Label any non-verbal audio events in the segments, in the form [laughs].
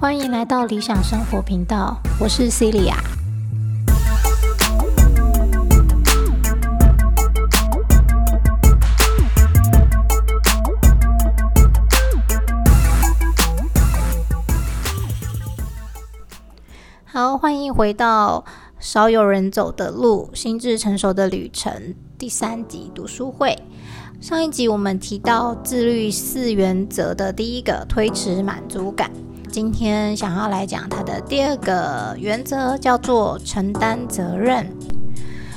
欢迎来到理想生活频道，我是 Celia。好，欢迎回到少有人走的路，心智成熟的旅程第三集读书会。上一集我们提到自律四原则的第一个推迟满足感，今天想要来讲它的第二个原则，叫做承担责任。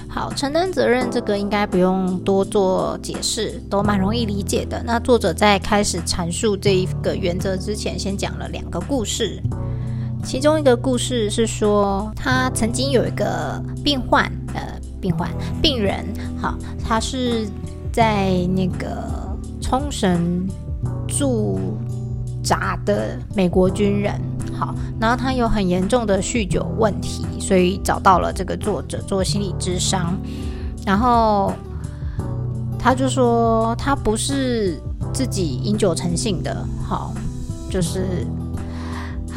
好，承担责任这个应该不用多做解释，都蛮容易理解的。那作者在开始阐述这一个原则之前，先讲了两个故事。其中一个故事是说，他曾经有一个病患，呃，病患病人，好，他是在那个冲绳驻扎的美国军人，好，然后他有很严重的酗酒问题，所以找到了这个作者做心理咨商，然后他就说他不是自己饮酒成性的，好，就是。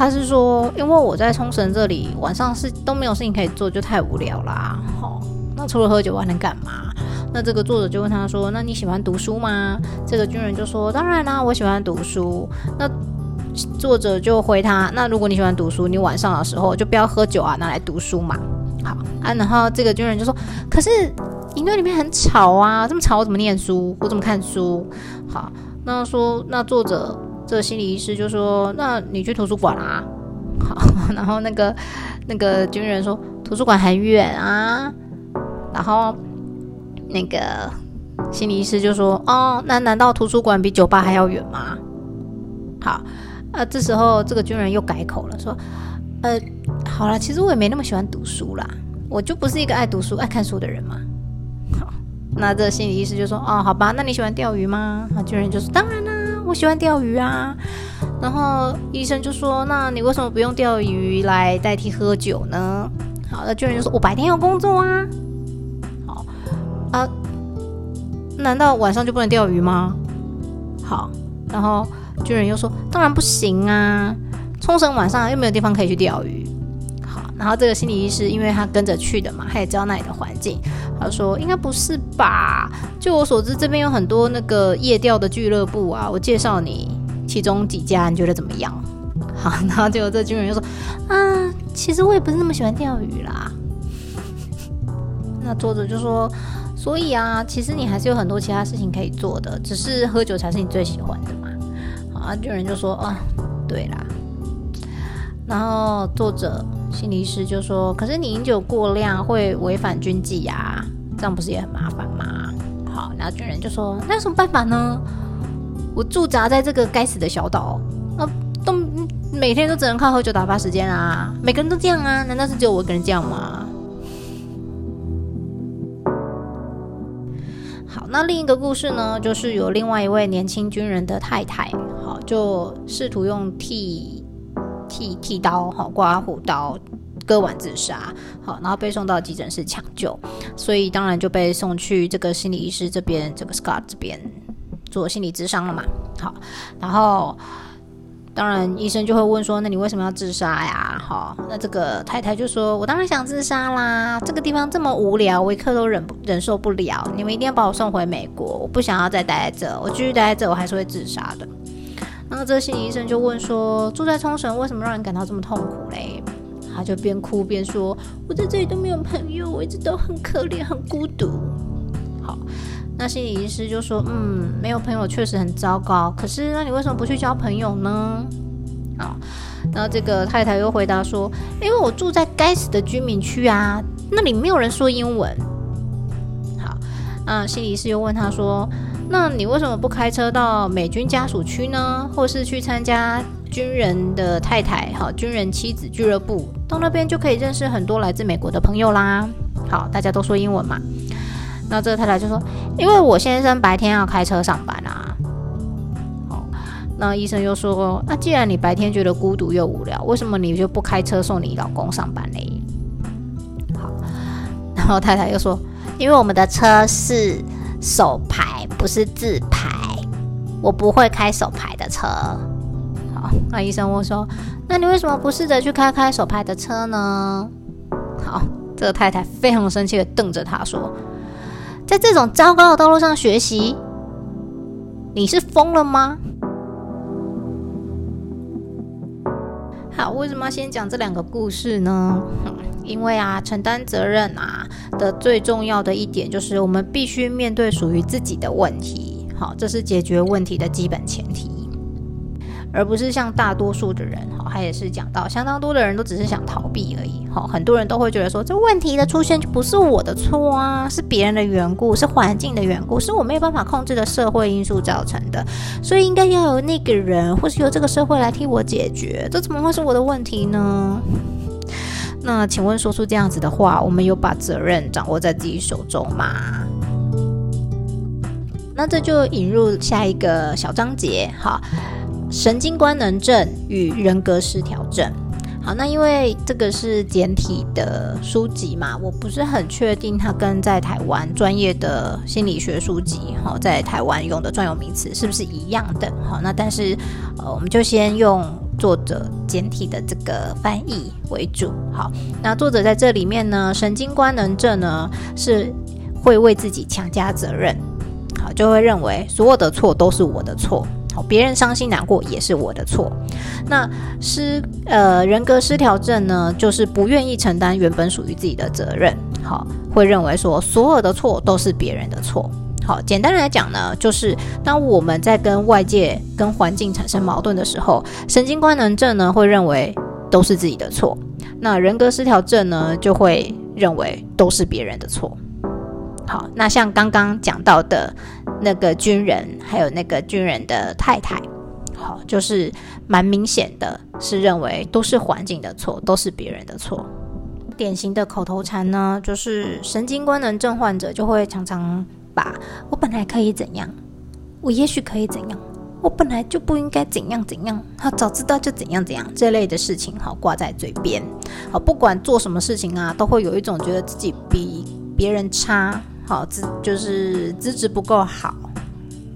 他是说，因为我在冲绳这里晚上是都没有事情可以做，就太无聊啦。好，那除了喝酒，我还能干嘛？那这个作者就问他说：“那你喜欢读书吗？”这个军人就说：“当然啦，我喜欢读书。”那作者就回他：“那如果你喜欢读书，你晚上的时候就不要喝酒啊，拿来读书嘛。”好啊，然后这个军人就说：“可是营队里面很吵啊，这么吵我怎么念书？我怎么看书？”好，那说那作者。这心理医师就说：“那你去图书馆啦。[laughs] ”好，然后那个那个军人说：“图书馆很远啊。”然后那个心理医师就说：“哦，那难道图书馆比酒吧还要远吗？”好，啊，这时候这个军人又改口了，说：“呃，好了，其实我也没那么喜欢读书啦，我就不是一个爱读书、爱看书的人嘛。”好，那这心理医师就说：“哦，好吧，那你喜欢钓鱼吗？”啊，军人就说：“当然啦。”我喜欢钓鱼啊，然后医生就说：“那你为什么不用钓鱼来代替喝酒呢？”好，那军人就说：“我白天要工作啊。”好啊，难道晚上就不能钓鱼吗？好，然后军人又说：“当然不行啊，冲绳晚上又没有地方可以去钓鱼。”好，然后这个心理医师因为他跟着去的嘛，他也知道那里的环境。他说：“应该不是吧？就我所知，这边有很多那个夜钓的俱乐部啊。我介绍你其中几家，你觉得怎么样？” [laughs] 好，然后结果这军人就说：“啊，其实我也不是那么喜欢钓鱼啦。”那作者就说：“所以啊，其实你还是有很多其他事情可以做的，只是喝酒才是你最喜欢的嘛。”好，军人就说：“啊，对啦。”然后作者。心理师就说：“可是你饮酒过量会违反军纪呀，这样不是也很麻烦吗？”好，然后军人就说：“那有什么办法呢？我驻扎在这个该死的小岛，那都每天都只能靠喝酒打发时间啊！每个人都这样啊？难道是只有我一个人这样吗？”好，那另一个故事呢，就是有另外一位年轻军人的太太，好，就试图用替。剃剃刀，哈，刮胡刀，割腕自杀，好，然后被送到急诊室抢救，所以当然就被送去这个心理医师这边，这个 Scott 这边做心理咨商了嘛，好，然后当然医生就会问说，那你为什么要自杀呀？好，那这个太太就说，我当然想自杀啦，这个地方这么无聊，我一刻都忍不忍受不了，你们一定要把我送回美国，我不想要再待在这，我继续待在这，我还是会自杀的。然后这心理医生就问说：“住在冲绳为什么让人感到这么痛苦嘞？”他就边哭边说：“我在这里都没有朋友，我一直都很可怜、很孤独。”好，那心理医师就说：“嗯，没有朋友确实很糟糕。可是，那你为什么不去交朋友呢？”好，然后这个太太又回答说：“因为我住在该死的居民区啊，那里没有人说英文。”好，那心理医师又问他说。那你为什么不开车到美军家属区呢？或是去参加军人的太太好军人妻子俱乐部，到那边就可以认识很多来自美国的朋友啦。好，大家都说英文嘛。那这个太太就说：“因为我先生白天要开车上班啊。”好，那医生又说：“那既然你白天觉得孤独又无聊，为什么你就不开车送你老公上班嘞？”好，然后太太又说：“因为我们的车是。”手牌，不是自拍。我不会开手牌的车。好，那医生问说：“那你为什么不试着去开开手牌的车呢？”好，这个太太非常生气的瞪着他说：“在这种糟糕的道路上学习，你是疯了吗？”好，为什么要先讲这两个故事呢？因为啊，承担责任啊的最重要的一点就是，我们必须面对属于自己的问题。好，这是解决问题的基本前提。而不是像大多数的人，哈，他也是讲到相当多的人都只是想逃避而已，哈，很多人都会觉得说，这问题的出现就不是我的错啊，是别人的缘故，是环境的缘故，是我没有办法控制的社会因素造成的，所以应该要由那个人或是由这个社会来替我解决，这怎么会是我的问题呢？那请问说出这样子的话，我们有把责任掌握在自己手中吗？那这就引入下一个小章节，哈。神经官能症与人格失调症。好，那因为这个是简体的书籍嘛，我不是很确定它跟在台湾专业的心理学书籍，好，在台湾用的专有名词是不是一样的？好，那但是呃，我们就先用作者简体的这个翻译为主。好，那作者在这里面呢，神经官能症呢是会为自己强加责任，好，就会认为所有的错都是我的错。好，别人伤心难过也是我的错。那失呃人格失调症呢，就是不愿意承担原本属于自己的责任。好，会认为说所有的错都是别人的错。好，简单来讲呢，就是当我们在跟外界、跟环境产生矛盾的时候，神经官能症呢会认为都是自己的错，那人格失调症呢就会认为都是别人的错。好，那像刚刚讲到的那个军人，还有那个军人的太太，好，就是蛮明显的，是认为都是环境的错，都是别人的错。典型的口头禅呢，就是神经官能症患者就会常常把“我本来可以怎样，我也许可以怎样，我本来就不应该怎样怎样，他早知道就怎样怎样”这类的事情，好挂在嘴边。好，不管做什么事情啊，都会有一种觉得自己比别人差。好资就是资质不够好，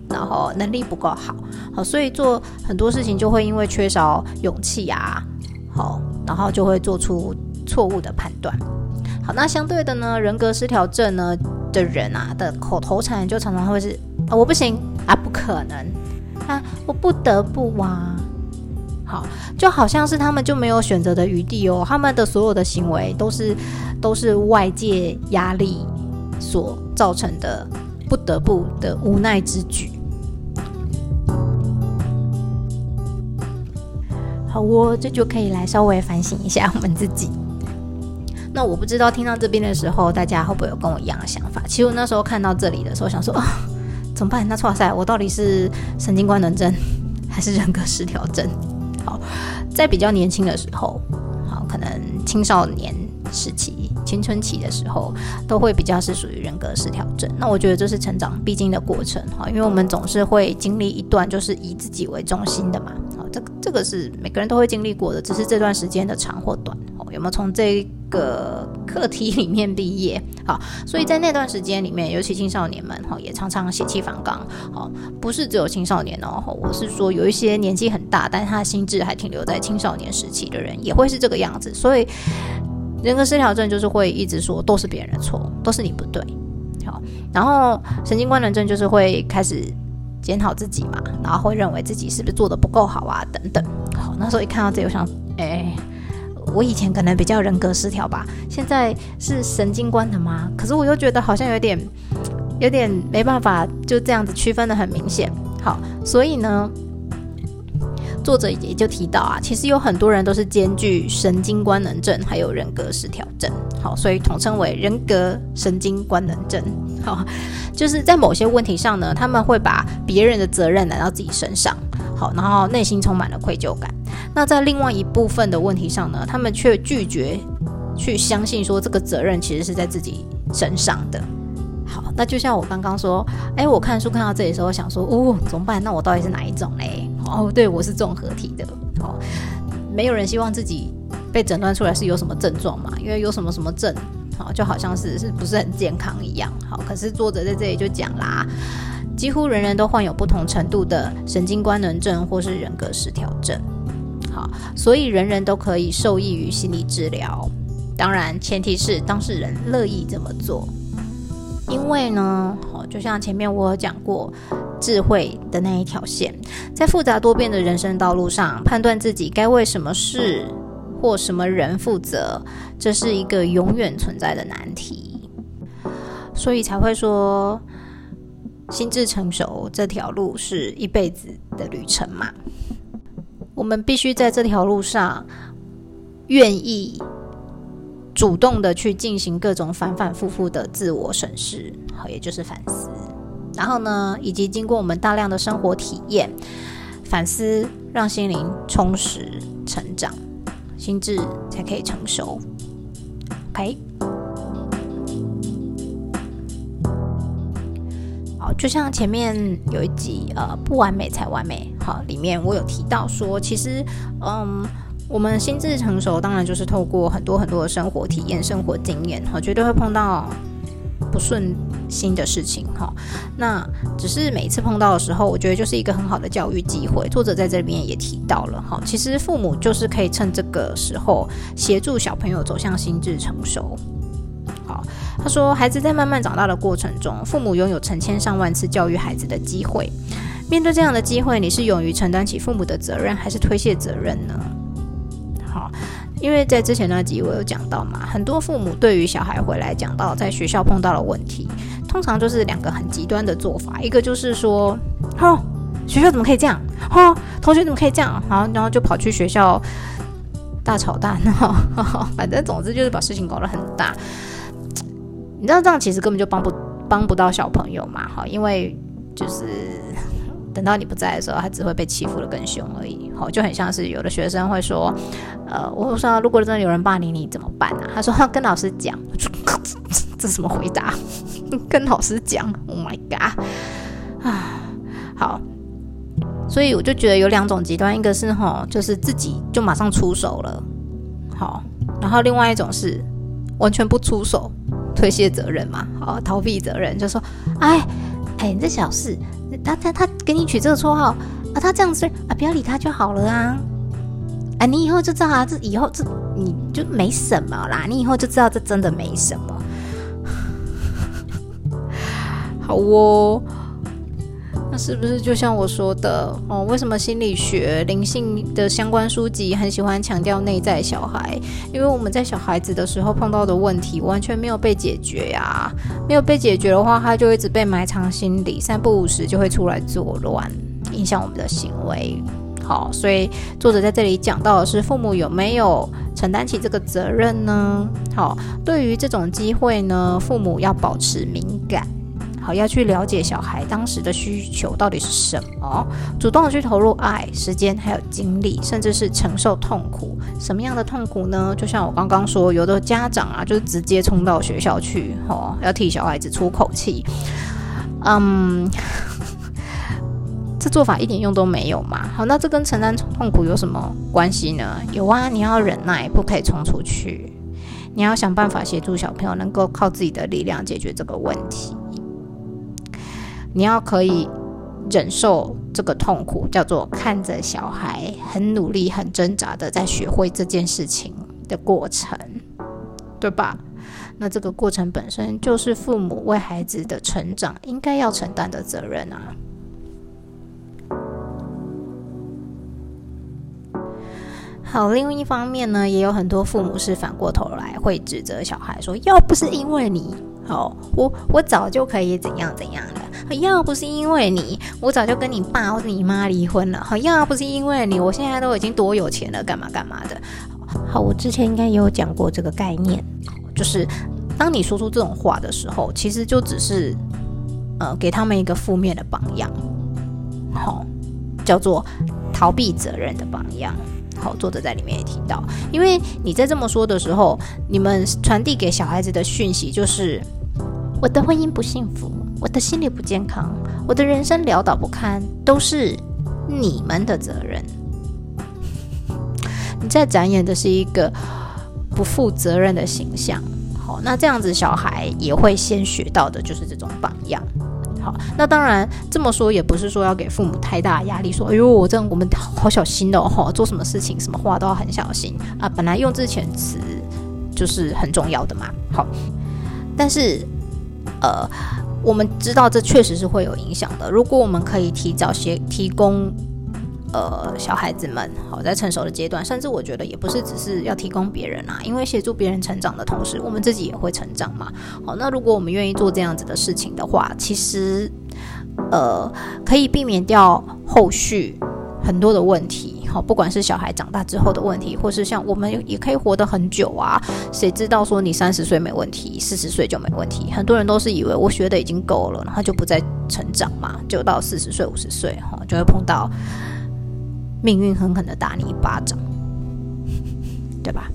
然后能力不够好，好，所以做很多事情就会因为缺少勇气啊，好，然后就会做出错误的判断。好，那相对的呢，人格失调症呢的人啊的口头禅就常常会是啊我不行啊不可能啊我不得不啊，好，就好像是他们就没有选择的余地哦，他们的所有的行为都是都是外界压力所。造成的不得不的无奈之举。好，我这就可以来稍微反省一下我们自己。[laughs] 那我不知道听到这边的时候，大家会不会有跟我一样的想法？其实我那时候看到这里的时候，想说啊，怎么办？那哇塞，我到底是神经官能症 [laughs] 还是人格失调症？好，在比较年轻的时候，好，可能青少年时期。青春期的时候，都会比较是属于人格失调症。那我觉得这是成长必经的过程哈，因为我们总是会经历一段就是以自己为中心的嘛。好，这个这个是每个人都会经历过的，只是这段时间的长或短。哦，有没有从这个课题里面毕业？好，所以在那段时间里面，尤其青少年们哈，也常常血气方刚。好，不是只有青少年哦，我是说有一些年纪很大，但他心智还停留在青少年时期的人，也会是这个样子。所以。人格失调症就是会一直说都是别人的错，都是你不对，好，然后神经官能症就是会开始检讨自己嘛，然后会认为自己是不是做的不够好啊等等，好，那时候一看到这，我想，哎，我以前可能比较人格失调吧，现在是神经官能吗？可是我又觉得好像有点，有点没办法就这样子区分的很明显，好，所以呢。作者也就提到啊，其实有很多人都是兼具神经官能症还有人格失调症，好，所以统称为人格神经官能症。好，就是在某些问题上呢，他们会把别人的责任揽到自己身上，好，然后内心充满了愧疚感。那在另外一部分的问题上呢，他们却拒绝去相信说这个责任其实是在自己身上的。好，那就像我刚刚说，哎，我看书看到这里的时候，想说，哦，怎么办？那我到底是哪一种嘞？哦，对，我是综合体的。哦，没有人希望自己被诊断出来是有什么症状嘛？因为有什么什么症，好，就好像是是不是很健康一样。好，可是作者在这里就讲啦，几乎人人都患有不同程度的神经官能症或是人格失调症。好，所以人人都可以受益于心理治疗，当然前提是当事人乐意这么做。因为呢，好，就像前面我有讲过，智慧的那一条线，在复杂多变的人生道路上，判断自己该为什么事或什么人负责，这是一个永远存在的难题。所以才会说，心智成熟这条路是一辈子的旅程嘛。我们必须在这条路上，愿意主动的去进行各种反反复复的自我审视，好，也就是反思。然后呢，以及经过我们大量的生活体验，反思让心灵充实成长，心智才可以成熟。OK 好。就像前面有一集，呃，不完美才完美，好，里面我有提到说，其实，嗯，我们心智成熟，当然就是透过很多很多的生活体验、生活经验，哈，绝对会碰到不顺心的事情，哈，那只是每一次碰到的时候，我觉得就是一个很好的教育机会。作者在这边也提到了，哈，其实父母就是可以趁这个时候协助小朋友走向心智成熟。他说：“孩子在慢慢长大的过程中，父母拥有成千上万次教育孩子的机会。面对这样的机会，你是勇于承担起父母的责任，还是推卸责任呢？”因为在之前那集我有讲到嘛，很多父母对于小孩回来讲到在学校碰到的问题，通常就是两个很极端的做法，一个就是说：“哦，学校怎么可以这样？哦，同学怎么可以这样？”好，然后就跑去学校大吵大闹，[laughs] 反正总之就是把事情搞得很大。你知道这样其实根本就帮不帮不到小朋友嘛？哈，因为就是等到你不在的时候，他只会被欺负的更凶而已。好，就很像是有的学生会说，呃，我说如果真的有人霸凌你怎么办啊？他说跟老师讲。[laughs] 这什么回答？跟老师讲？Oh my god！啊，好，所以我就觉得有两种极端，一个是吼，就是自己就马上出手了，好，然后另外一种是完全不出手。推卸责任嘛，好逃避责任，就说，哎，哎，这小事，他他他给你取这个绰号啊，他这样子啊，不要理他就好了啊，啊，你以后就知道啊，这以后这你就没什么啦，你以后就知道这真的没什么，[laughs] 好哦。是不是就像我说的哦？为什么心理学、灵性的相关书籍很喜欢强调内在小孩？因为我们在小孩子的时候碰到的问题完全没有被解决呀，没有被解决的话，他就一直被埋藏心里，三不五时就会出来作乱，影响我们的行为。好，所以作者在这里讲到的是，父母有没有承担起这个责任呢？好，对于这种机会呢，父母要保持敏感。好，要去了解小孩当时的需求到底是什么，主动的去投入爱、时间还有精力，甚至是承受痛苦。什么样的痛苦呢？就像我刚刚说，有的家长啊，就是直接冲到学校去，哦，要替小孩子出口气。嗯，[laughs] 这做法一点用都没有嘛。好，那这跟承担痛苦有什么关系呢？有啊，你要忍耐，不可以冲出去。你要想办法协助小朋友能够靠自己的力量解决这个问题。你要可以忍受这个痛苦，叫做看着小孩很努力、很挣扎的在学会这件事情的过程，对吧？那这个过程本身就是父母为孩子的成长应该要承担的责任啊。好，另外一方面呢，也有很多父母是反过头来会指责小孩说：“要不是因为你。”好，我我早就可以怎样怎样。要不是因为你，我早就跟你爸或者你妈离婚了。好，要不是因为你，我现在都已经多有钱了，干嘛干嘛的。好，我之前应该也有讲过这个概念，就是当你说出这种话的时候，其实就只是呃给他们一个负面的榜样，好，叫做逃避责任的榜样。好，作者在里面也提到，因为你在这么说的时候，你们传递给小孩子的讯息就是：我的婚姻不幸福，我的心理不健康，我的人生潦倒不堪，都是你们的责任。[laughs] 你在展演的是一个不负责任的形象。好，那这样子小孩也会先学到的就是这种榜样。好，那当然这么说也不是说要给父母太大压力，说哎呦我这样我们好小心哦，哈，做什么事情什么话都要很小心啊。本来用字遣词就是很重要的嘛。好，但是呃，我们知道这确实是会有影响的。如果我们可以提早些提供。呃，小孩子们好，在成熟的阶段，甚至我觉得也不是只是要提供别人啊，因为协助别人成长的同时，我们自己也会成长嘛。好，那如果我们愿意做这样子的事情的话，其实呃，可以避免掉后续很多的问题。好，不管是小孩长大之后的问题，或是像我们也可以活得很久啊。谁知道说你三十岁没问题，四十岁就没问题？很多人都是以为我学的已经够了，然后就不再成长嘛，就到四十岁、五十岁哈，就会碰到。命运狠狠的打你一巴掌，对吧？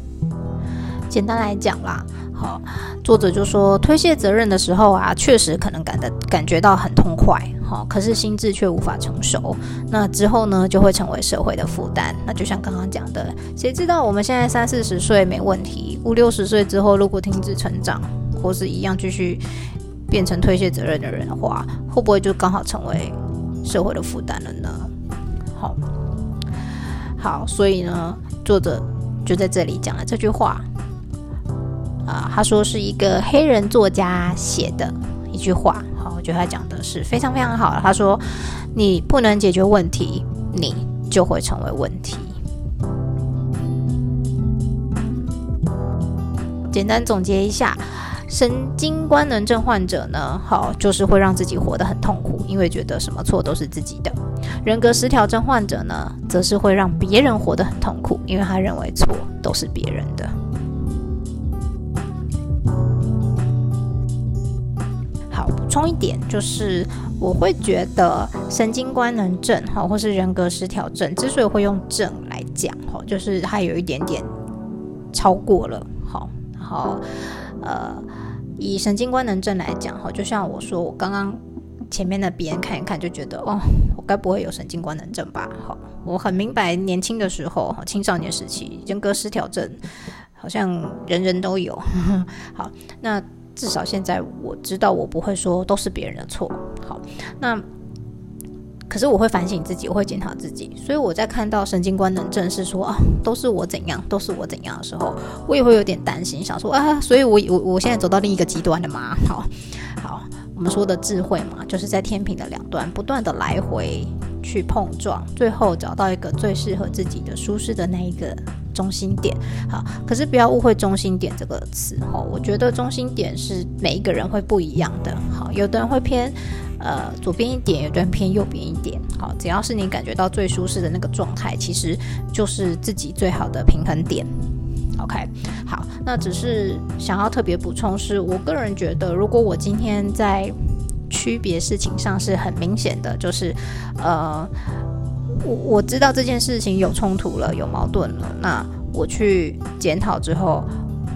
简单来讲啦，好，作者就说推卸责任的时候啊，确实可能感的感觉到很痛快，好，可是心智却无法成熟。那之后呢，就会成为社会的负担。那就像刚刚讲的，谁知道我们现在三四十岁没问题，五六十岁之后如果停止成长，或是一样继续变成推卸责任的人的话，会不会就刚好成为社会的负担了呢？好。好，所以呢，作者就在这里讲了这句话，啊，他说是一个黑人作家写的一句话。我觉得他讲的是非常非常好。他说，你不能解决问题，你就会成为问题。简单总结一下。神经官能症患者呢，好，就是会让自己活得很痛苦，因为觉得什么错都是自己的。人格失调症患者呢，则是会让别人活得很痛苦，因为他认为错都是别人的。充一点，就是我会觉得神经官能症，哈，或是人格失调症，之所以会用症来讲，哈，就是它有一点点超过了，好，然后。呃，以神经官能症来讲，哈，就像我说，我刚刚前面的别人看一看就觉得，哦，我该不会有神经官能症吧？好，我很明白，年轻的时候，哈，青少年时期，人格失调症好像人人都有。好，那至少现在我知道，我不会说都是别人的错。好，那。可是我会反省自己，我会检讨自己，所以我在看到神经官能症是说啊，都是我怎样，都是我怎样的时候，我也会有点担心，想说啊，所以我我我现在走到另一个极端了吗？好，好，我们说的智慧嘛，就是在天平的两端不断的来回去碰撞，最后找到一个最适合自己的舒适的那一个中心点。好，可是不要误会中心点这个词哦，我觉得中心点是每一个人会不一样的。好，有的人会偏。呃，左边一点，有的人偏右边一点。好，只要是你感觉到最舒适的那个状态，其实就是自己最好的平衡点。OK，好，那只是想要特别补充，是我个人觉得，如果我今天在区别事情上是很明显的，就是呃，我我知道这件事情有冲突了，有矛盾了，那我去检讨之后，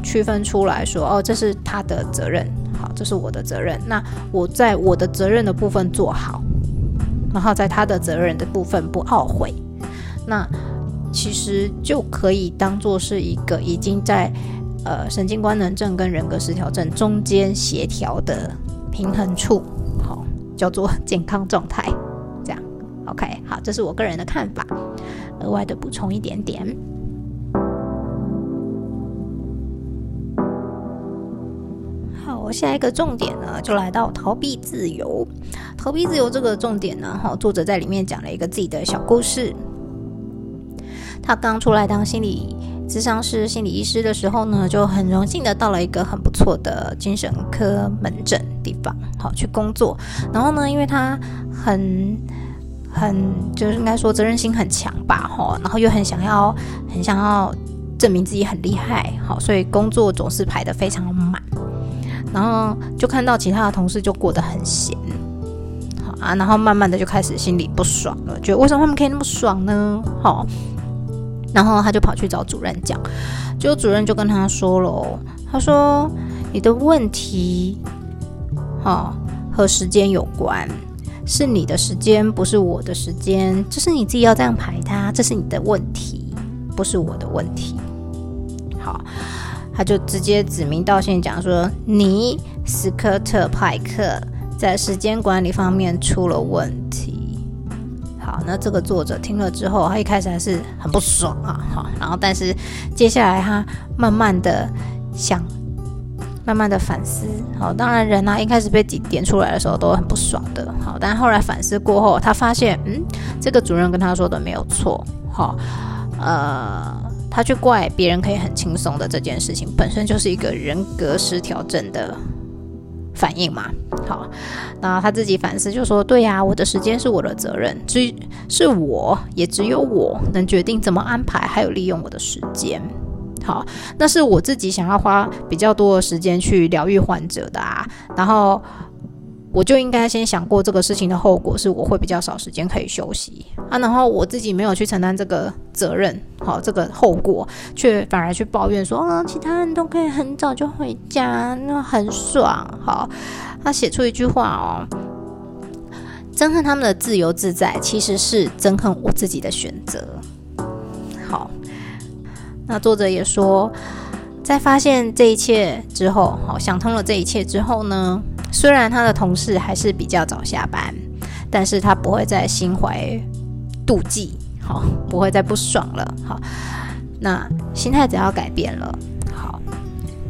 区分出来说，哦，这是他的责任。好这是我的责任，那我在我的责任的部分做好，然后在他的责任的部分不懊悔，那其实就可以当做是一个已经在呃神经官能症跟人格失调症中间协调的平衡处，好，叫做健康状态，，OK，好，这是我个人的看法，额外的补充一点点。我下一个重点呢，就来到逃避自由。逃避自由这个重点呢，哈，作者在里面讲了一个自己的小故事。他刚出来当心理咨商师、心理医师的时候呢，就很荣幸的到了一个很不错的精神科门诊地方，好去工作。然后呢，因为他很很就是应该说责任心很强吧，哈，然后又很想要很想要证明自己很厉害，好，所以工作总是排得非常满。然后就看到其他的同事就过得很闲，好啊，然后慢慢的就开始心里不爽了，觉得为什么他们可以那么爽呢？好，然后他就跑去找主任讲，结果主任就跟他说了，他说你的问题，哈，和时间有关，是你的时间，不是我的时间，这是你自己要这样排他，这是你的问题，不是我的问题。好，他就直接指名道姓讲说：“你斯科特派克在时间管理方面出了问题。”好，那这个作者听了之后，他一开始还是很不爽啊，好，然后但是接下来他慢慢的想，慢慢的反思。好，当然人啊一开始被点点出来的时候都很不爽的，好，但后来反思过后，他发现，嗯，这个主任跟他说的没有错，好，呃。他去怪别人可以很轻松的这件事情，本身就是一个人格失调症的反应嘛。好，那他自己反思就说：“对呀，我的时间是我的责任，只是我也只有我能决定怎么安排，还有利用我的时间。好，那是我自己想要花比较多的时间去疗愈患者的啊，然后。”我就应该先想过这个事情的后果，是我会比较少时间可以休息啊，然后我自己没有去承担这个责任，好，这个后果却反而去抱怨说，啊，其他人都可以很早就回家，那很爽，好，他写出一句话哦，憎恨他们的自由自在，其实是憎恨我自己的选择。那作者也说，在发现这一切之后，好，想通了这一切之后呢？虽然他的同事还是比较早下班，但是他不会再心怀妒忌，好，不会再不爽了，好，那心态只要改变了，好，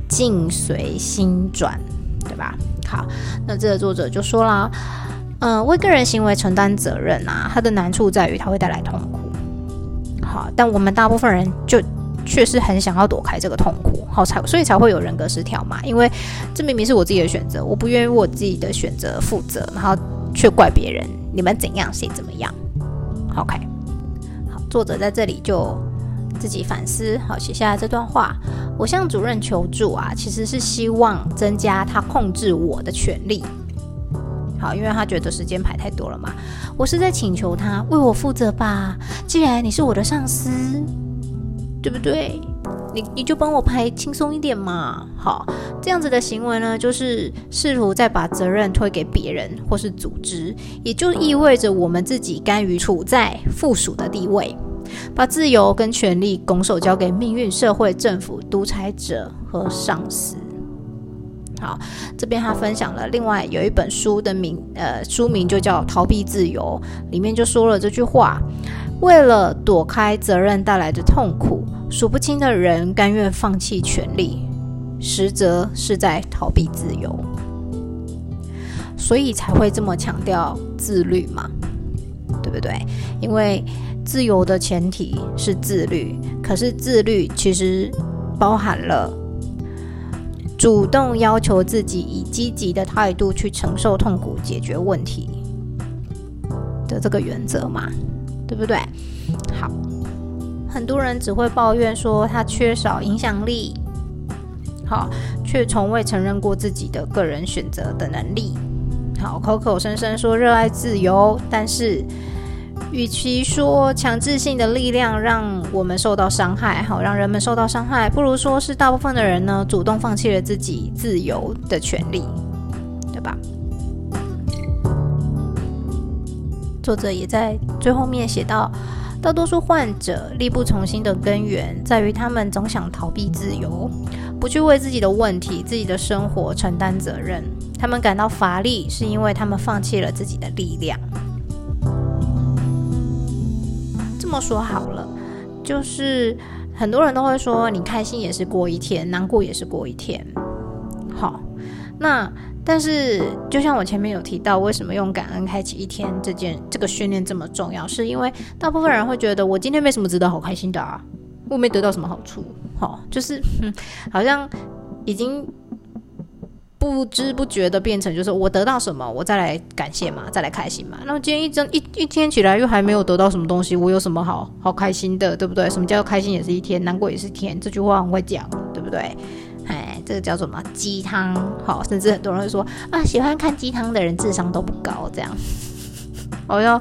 境随心转，对吧？好，那这个作者就说啦，嗯，为个人行为承担责任啊，他的难处在于他会带来痛苦，好，但我们大部分人就。确实很想要躲开这个痛苦，好才所以才会有人格失调嘛。因为这明明是我自己的选择，我不愿意为我自己的选择负责，然后却怪别人，你们怎样谁怎么样。OK，好，作者在这里就自己反思，好写下来这段话。我向主任求助啊，其实是希望增加他控制我的权利。好，因为他觉得时间排太多了嘛。我是在请求他为我负责吧。既然你是我的上司。对不对？你你就帮我拍轻松一点嘛。好，这样子的行为呢，就是试图再把责任推给别人或是组织，也就意味着我们自己甘于处在附属的地位，把自由跟权利拱手交给命运、社会、政府、独裁者和上司。好，这边他分享了另外有一本书的名，呃，书名就叫《逃避自由》，里面就说了这句话。为了躲开责任带来的痛苦，数不清的人甘愿放弃权利，实则是在逃避自由，所以才会这么强调自律嘛，对不对？因为自由的前提是自律，可是自律其实包含了主动要求自己以积极的态度去承受痛苦、解决问题的这个原则嘛。对不对？好，很多人只会抱怨说他缺少影响力，好，却从未承认过自己的个人选择的能力。好，口口声声说热爱自由，但是与其说强制性的力量让我们受到伤害，好，让人们受到伤害，不如说是大部分的人呢主动放弃了自己自由的权利，对吧？作者也在最后面写到，大多数患者力不从心的根源在于他们总想逃避自由，不去为自己的问题、自己的生活承担责任。他们感到乏力，是因为他们放弃了自己的力量。么说好了，就是很多人都会说，你开心也是过一天，难过也是过一天。好，那。但是，就像我前面有提到，为什么用感恩开启一天这件这个训练这么重要？是因为大部分人会觉得，我今天没什么值得好开心的啊，我没得到什么好处，好，就是好像已经不知不觉的变成，就是我得到什么，我再来感谢嘛，再来开心嘛。那么今天一整一一天起来，又还没有得到什么东西，我有什么好好开心的，对不对？什么叫开心也是一天，难过也是天，这句话很会讲，对不对？哎，这个叫什么鸡汤？好，甚至很多人会说啊，喜欢看鸡汤的人智商都不高。这样，[laughs] 我要，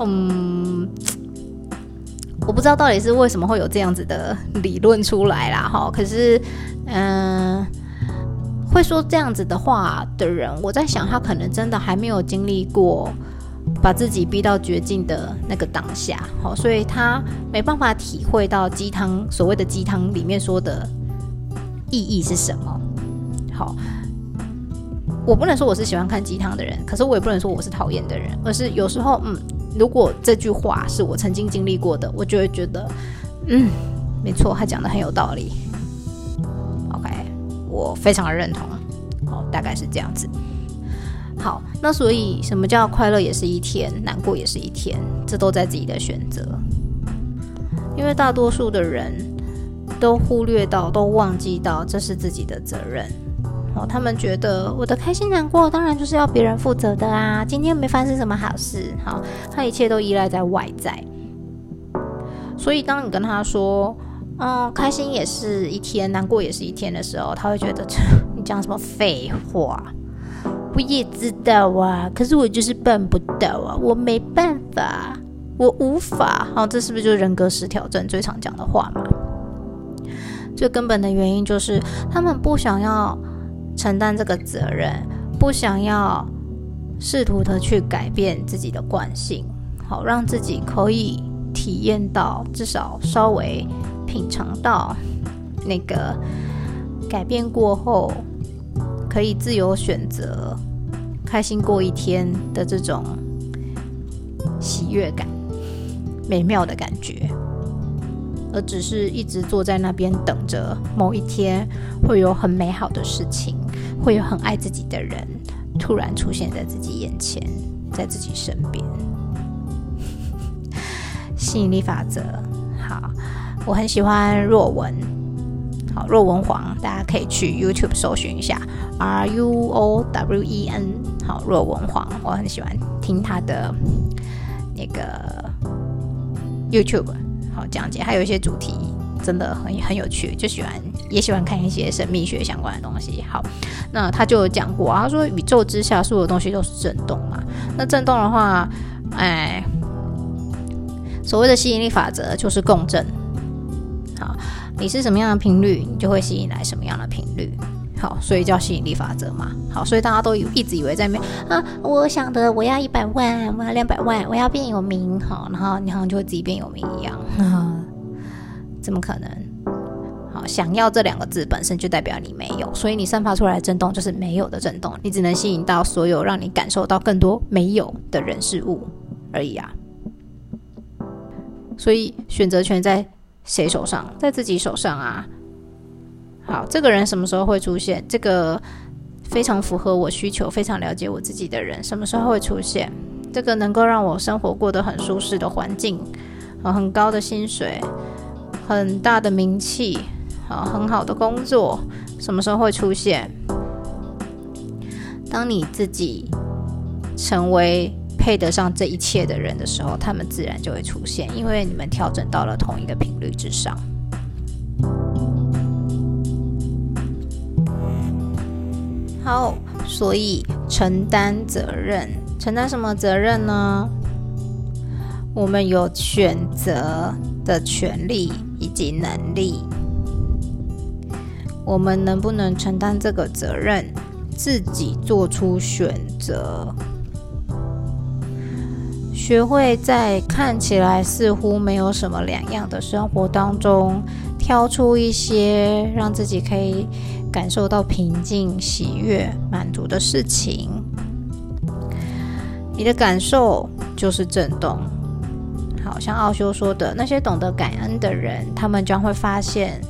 嗯，我不知道到底是为什么会有这样子的理论出来啦。哈，可是，嗯，会说这样子的话的人，我在想，他可能真的还没有经历过把自己逼到绝境的那个当下。好，所以他没办法体会到鸡汤所谓的鸡汤里面说的。意义是什么？好，我不能说我是喜欢看鸡汤的人，可是我也不能说我是讨厌的人，而是有时候，嗯，如果这句话是我曾经经历过的，我就会觉得，嗯，没错，他讲的很有道理。我非常的认同。哦，大概是这样子。好，那所以什么叫快乐也是一天，难过也是一天，这都在自己的选择。因为大多数的人都忽略到，都忘记到这是自己的责任。哦，他们觉得我的开心难过当然就是要别人负责的啊。今天没发生什么好事，好，他一切都依赖在外在。所以当你跟他说，嗯，开心也是一天，难过也是一天的时候，他会觉得 [laughs] 你讲什么废话。我也知道啊，可是我就是办不到啊，我没办法，我无法。好，这是不是就是人格失调症最常讲的话嘛？最根本的原因就是他们不想要承担这个责任，不想要试图的去改变自己的惯性，好让自己可以体验到，至少稍微品尝到那个改变过后。可以自由选择，开心过一天的这种喜悦感、美妙的感觉，而只是一直坐在那边等着某一天会有很美好的事情，会有很爱自己的人突然出现在自己眼前，在自己身边。[laughs] 吸引力法则，我很喜欢若文。好，若文黄，大家可以去 YouTube 搜寻一下 R U O W E N。好，若文黄，我很喜欢听他的那个 YouTube 好讲解，还有一些主题真的很很有趣，就喜欢也喜欢看一些神秘学相关的东西。好，那他就讲过啊，他说宇宙之下所有东西都是震动嘛，那震动的话，哎，所谓的吸引力法则就是共振。好。你是什么样的频率，你就会吸引来什么样的频率。好，所以叫吸引力法则嘛。好，所以大家都一直以为在面啊，我想的我要一百万，我要两百万，我要变有名。好，然后你好像就会自己变有名一样。[laughs] 怎么可能？好，想要这两个字本身就代表你没有，所以你散发出来的震动就是没有的震动。你只能吸引到所有让你感受到更多没有的人事物而已啊。所以选择权在。谁手上，在自己手上啊。好，这个人什么时候会出现？这个非常符合我需求、非常了解我自己的人，什么时候会出现？这个能够让我生活过得很舒适的环境，啊，很高的薪水，很大的名气，啊，很好的工作，什么时候会出现？当你自己成为。配得上这一切的人的时候，他们自然就会出现，因为你们调整到了同一个频率之上。好，所以承担责任，承担什么责任呢？我们有选择的权利以及能力。我们能不能承担这个责任，自己做出选择？学会在看起来似乎没有什么两样的生活当中，挑出一些让自己可以感受到平静、喜悦、满足的事情。你的感受就是震动。好像奥修说的，那些懂得感恩的人，他们将会发现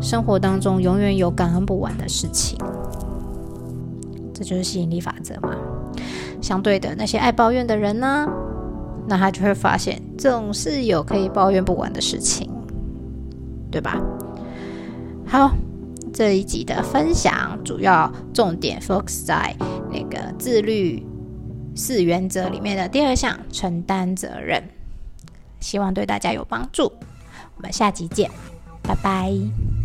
生活当中永远有感恩不完的事情。这就是吸引力法则嘛。相对的，那些爱抱怨的人呢？那他就会发现，总是有可以抱怨不完的事情，对吧？好，这一集的分享主要重点 focus 在那个自律四原则里面的第二项承担责任，希望对大家有帮助。我们下集见，拜拜。